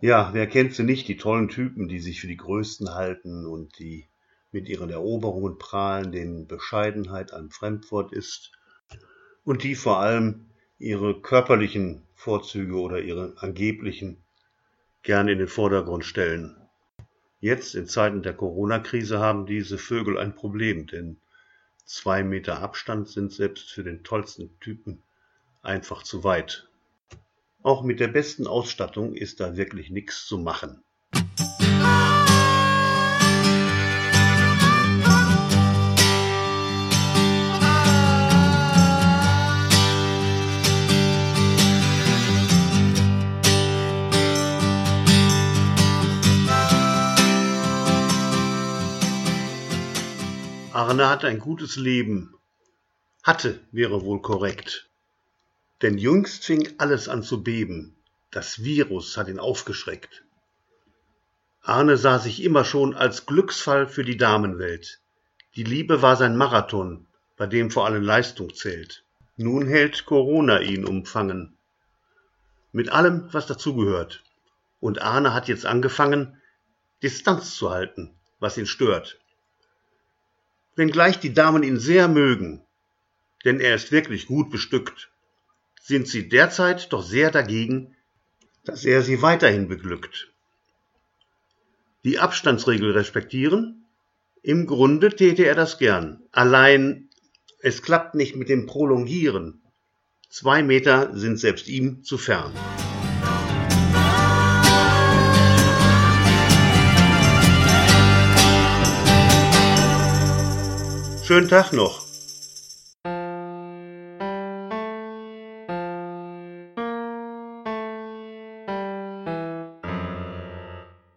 Ja, wer kennt sie nicht, die tollen Typen, die sich für die Größten halten und die mit ihren Eroberungen prahlen, denen Bescheidenheit ein Fremdwort ist und die vor allem ihre körperlichen Vorzüge oder ihre angeblichen gern in den Vordergrund stellen. Jetzt in Zeiten der Corona-Krise haben diese Vögel ein Problem, denn zwei Meter Abstand sind selbst für den tollsten Typen einfach zu weit. Auch mit der besten Ausstattung ist da wirklich nichts zu machen. Arne hat ein gutes Leben. Hatte wäre wohl korrekt. Denn jüngst fing alles an zu beben. Das Virus hat ihn aufgeschreckt. Arne sah sich immer schon als Glücksfall für die Damenwelt. Die Liebe war sein Marathon, bei dem vor allem Leistung zählt. Nun hält Corona ihn umfangen. Mit allem, was dazugehört. Und Arne hat jetzt angefangen, Distanz zu halten, was ihn stört. Wenngleich die Damen ihn sehr mögen, denn er ist wirklich gut bestückt sind sie derzeit doch sehr dagegen, dass er sie weiterhin beglückt. Die Abstandsregel respektieren? Im Grunde täte er das gern. Allein es klappt nicht mit dem Prolongieren. Zwei Meter sind selbst ihm zu fern. Schönen Tag noch.